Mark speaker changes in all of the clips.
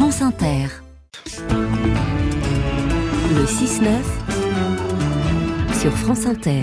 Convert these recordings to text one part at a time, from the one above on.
Speaker 1: France Inter. Le 6-9 sur France Inter.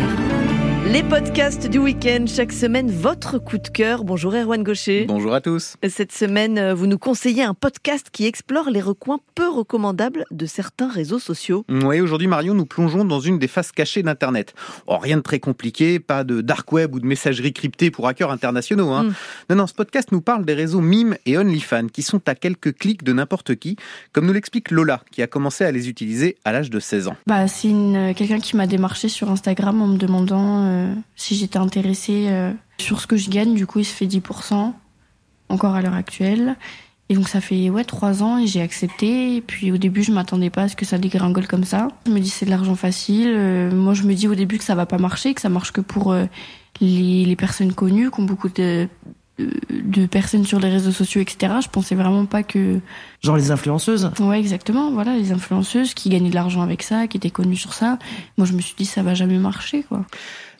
Speaker 2: Les podcasts du week-end, chaque semaine, votre coup de cœur. Bonjour Erwan Gaucher.
Speaker 3: Bonjour à tous.
Speaker 2: Cette semaine, euh, vous nous conseillez un podcast qui explore les recoins peu recommandables de certains réseaux sociaux.
Speaker 3: Oui, aujourd'hui Marion, nous plongeons dans une des faces cachées d'Internet. Oh, rien de très compliqué, pas de dark web ou de messagerie cryptée pour hackers internationaux. Hein.
Speaker 2: Mm.
Speaker 3: Non, non, ce podcast nous parle des réseaux Mime et OnlyFans qui sont à quelques clics de n'importe qui, comme nous l'explique Lola, qui a commencé à les utiliser à l'âge de 16 ans.
Speaker 4: Bah, c'est une- quelqu'un qui m'a démarché sur Instagram en me demandant euh, si j'étais intéressée euh, sur ce que je gagne. Du coup, il se fait 10% encore à l'heure actuelle. Et donc ça fait ouais trois ans et j'ai accepté. Et puis au début, je m'attendais pas à ce que ça dégringole comme ça. Je me dis c'est de l'argent facile. Euh, moi, je me dis au début que ça va pas marcher, que ça marche que pour euh, les, les personnes connues, qui ont beaucoup de, de, de personnes sur les réseaux sociaux, etc. Je pensais vraiment pas que
Speaker 5: Genre les influenceuses.
Speaker 4: Ouais, exactement. Voilà, les influenceuses qui gagnaient de l'argent avec ça, qui étaient connues sur ça. Moi, je me suis dit, ça va jamais marcher, quoi.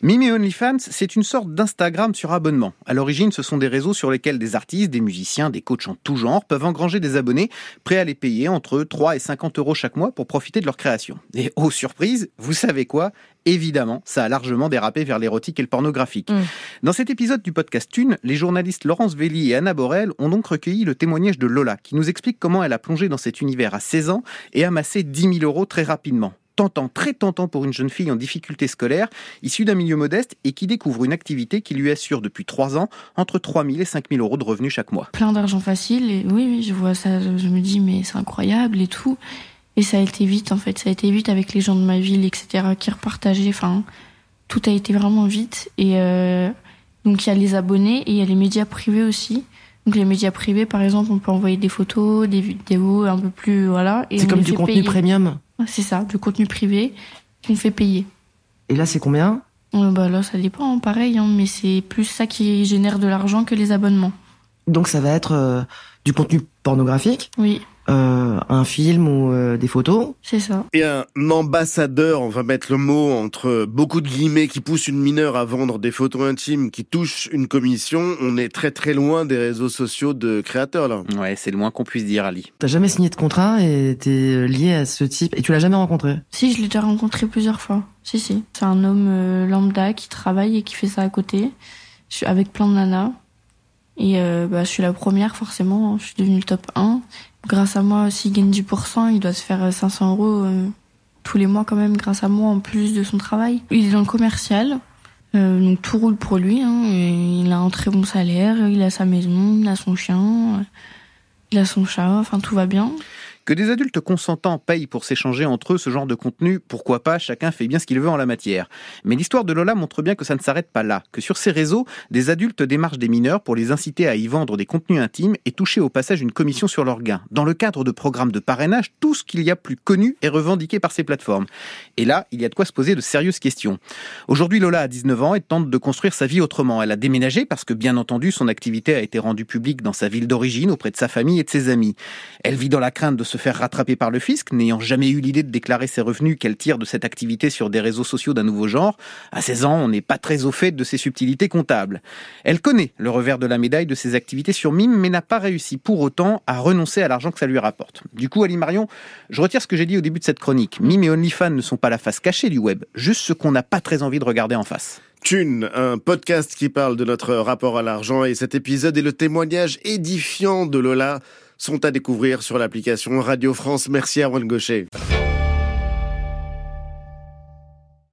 Speaker 3: Mime et OnlyFans, c'est une sorte d'Instagram sur abonnement. À l'origine, ce sont des réseaux sur lesquels des artistes, des musiciens, des coachs en tout genre peuvent engranger des abonnés prêts à les payer entre 3 et 50 euros chaque mois pour profiter de leur création. Et oh surprise, vous savez quoi? Évidemment, ça a largement dérapé vers l'érotique et le pornographique.
Speaker 2: Mm.
Speaker 3: Dans cet épisode du podcast Thune, les journalistes Laurence Velli et Anna Borel ont donc recueilli le témoignage de Lola, qui nous explique comment elle a plongé dans cet univers à 16 ans et amassé 10 000 euros très rapidement tentant, très tentant pour une jeune fille en difficulté scolaire, issue d'un milieu modeste et qui découvre une activité qui lui assure depuis trois ans entre 3 000 et 5 000 euros de revenus chaque mois.
Speaker 4: Plein d'argent facile. Et oui, oui, je vois ça. Je me dis, mais c'est incroyable et tout. Et ça a été vite, en fait. Ça a été vite avec les gens de ma ville, etc., qui repartageaient. Enfin, tout a été vraiment vite. Et euh, donc, il y a les abonnés et il y a les médias privés aussi. Donc, les médias privés, par exemple, on peut envoyer des photos, des vidéos un peu plus. Voilà.
Speaker 5: C'est comme du contenu
Speaker 4: payer.
Speaker 5: premium.
Speaker 4: C'est ça, du contenu privé qu'on fait payer.
Speaker 5: Et là, c'est combien?
Speaker 4: Euh, bah là, ça dépend, hein, pareil, hein, mais c'est plus ça qui génère de l'argent que les abonnements.
Speaker 5: Donc ça va être euh, du contenu pornographique,
Speaker 4: Oui,
Speaker 5: euh, un film ou euh, des photos.
Speaker 4: c'est ça.
Speaker 6: Et un ambassadeur, on va mettre le mot entre beaucoup de guillemets, qui pousse une mineure à vendre des photos intimes qui touchent une commission, on est très très loin des réseaux sociaux de créateurs là.
Speaker 3: Ouais, c'est le moins qu'on puisse dire, Ali.
Speaker 5: T'as jamais signé de contrat et t'es lié à ce type et tu l'as jamais rencontré?
Speaker 4: Si, je l'ai déjà rencontré plusieurs fois. Si, si. C'est un homme euh, lambda qui travaille et qui fait ça à côté, je suis avec plein de nanas. Et euh, bah, je suis la première, forcément. hein. Je suis devenue le top 1. Grâce à moi, s'il gagne 10%, il doit se faire euh, 500 euros euh, tous les mois quand même, grâce à moi, en plus de son travail. Il est dans le commercial. Euh, donc tout roule pour lui. Hein, il a un très bon salaire, il a sa maison, il a son chien, euh, il a son chat, enfin tout va bien.
Speaker 3: Que des adultes consentants payent pour s'échanger entre eux ce genre de contenu, pourquoi pas, chacun fait bien ce qu'il veut en la matière. Mais l'histoire de Lola montre bien que ça ne s'arrête pas là, que sur ces réseaux, des adultes démarchent des mineurs pour les inciter à y vendre des contenus intimes et toucher au passage une commission sur leurs gains. Dans le cadre de programmes de parrainage, tout ce qu'il y a plus connu est revendiqué par ces plateformes. Et là, il y a de quoi se poser de sérieuses questions. Aujourd'hui, Lola a 19 ans et tente de construire sa vie autrement. Elle a déménagé parce que, bien entendu, son activité a été rendue publique dans sa ville d'origine, auprès de sa famille et de ses amis. Elle vit dans la crainte de se faire rattraper par le fisc, n'ayant jamais eu l'idée de déclarer ses revenus qu'elle tire de cette activité sur des réseaux sociaux d'un nouveau genre. À 16 ans, on n'est pas très au fait de ses subtilités comptables. Elle connaît le revers de la médaille de ses activités sur Mime, mais n'a pas réussi pour autant à renoncer à l'argent que ça lui rapporte. Du coup, Ali Marion, je retire ce que j'ai dit au début de cette chronique. Mime et OnlyFans ne sont pas la face cachée du web, juste ce qu'on n'a pas très envie de regarder en face.
Speaker 6: Thune, un podcast qui parle de notre rapport à l'argent et cet épisode et le témoignage édifiant de Lola sont à découvrir sur l'application Radio France. Merci Erwan Gaucher.